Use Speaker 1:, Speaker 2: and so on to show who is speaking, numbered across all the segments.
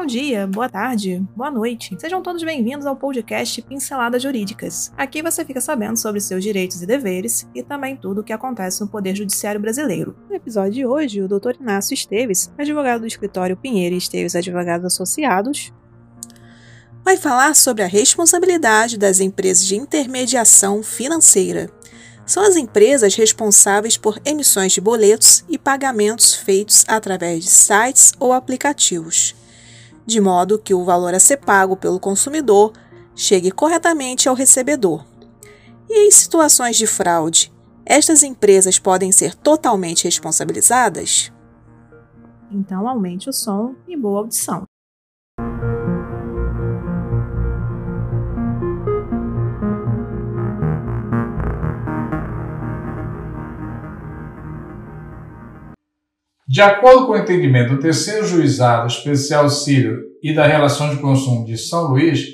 Speaker 1: Bom dia, boa tarde, boa noite. Sejam todos bem-vindos ao podcast Pinceladas Jurídicas. Aqui você fica sabendo sobre seus direitos e deveres e também tudo o que acontece no Poder Judiciário Brasileiro. No episódio de hoje, o Dr. Inácio Esteves, advogado do escritório Pinheiro e Esteves Advogados Associados, vai falar sobre a responsabilidade das empresas de intermediação financeira. São as empresas responsáveis por emissões de boletos e pagamentos feitos através de sites ou aplicativos de modo que o valor a ser pago pelo consumidor chegue corretamente ao recebedor. E em situações de fraude, estas empresas podem ser totalmente responsabilizadas? Então aumente o som e boa audição.
Speaker 2: De acordo com o entendimento do terceiro juizado especial Círio e da Relação de Consumo de São Luís,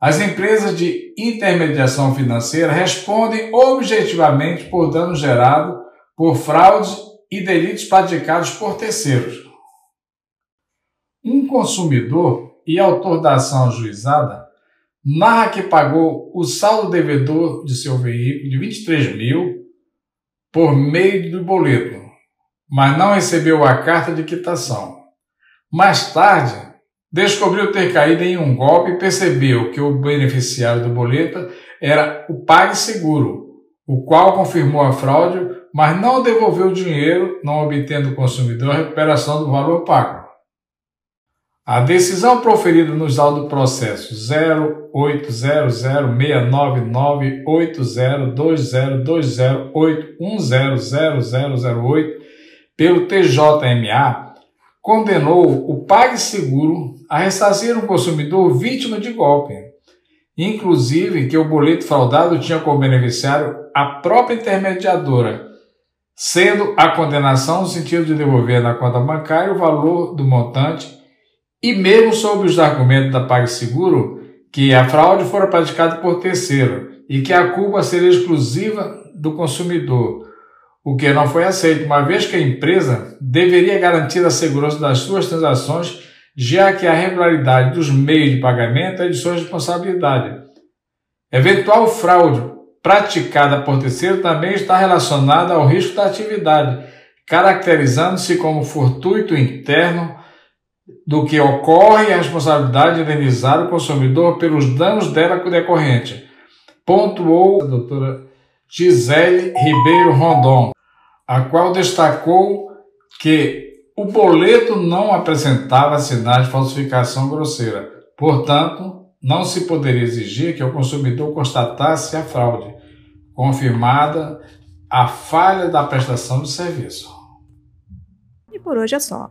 Speaker 2: as empresas de intermediação financeira respondem objetivamente por dano gerado por fraudes e delitos praticados por terceiros. Um consumidor e autor da ação ajuizada narra que pagou o saldo devedor de seu veículo de 23 mil por meio do boleto mas não recebeu a carta de quitação. Mais tarde, descobriu ter caído em um golpe e percebeu que o beneficiário do boleto era o PagSeguro, o qual confirmou a fraude, mas não devolveu o dinheiro, não obtendo o consumidor a recuperação do valor pago. A decisão proferida nos autos do processo 080069802020810008 pelo TJMA condenou o PagSeguro a ressarcir um consumidor vítima de golpe, inclusive que o boleto fraudado tinha como beneficiário a própria intermediadora, sendo a condenação no sentido de devolver na conta bancária o valor do montante e mesmo sob os argumentos da PagSeguro que a fraude fora praticada por terceiro e que a culpa seria exclusiva do consumidor, o que não foi aceito, uma vez que a empresa deveria garantir a segurança das suas transações, já que a regularidade dos meios de pagamento é de sua responsabilidade. Eventual fraude praticada por terceiro também está relacionada ao risco da atividade, caracterizando-se como fortuito interno do que ocorre a responsabilidade de indenizar o consumidor pelos danos dela decorrente, pontuou a doutora Gisele Ribeiro Rondon a qual destacou que o boleto não apresentava sinais de falsificação grosseira. Portanto, não se poderia exigir que o consumidor constatasse a fraude, confirmada a falha da prestação de serviço.
Speaker 1: E por hoje é só.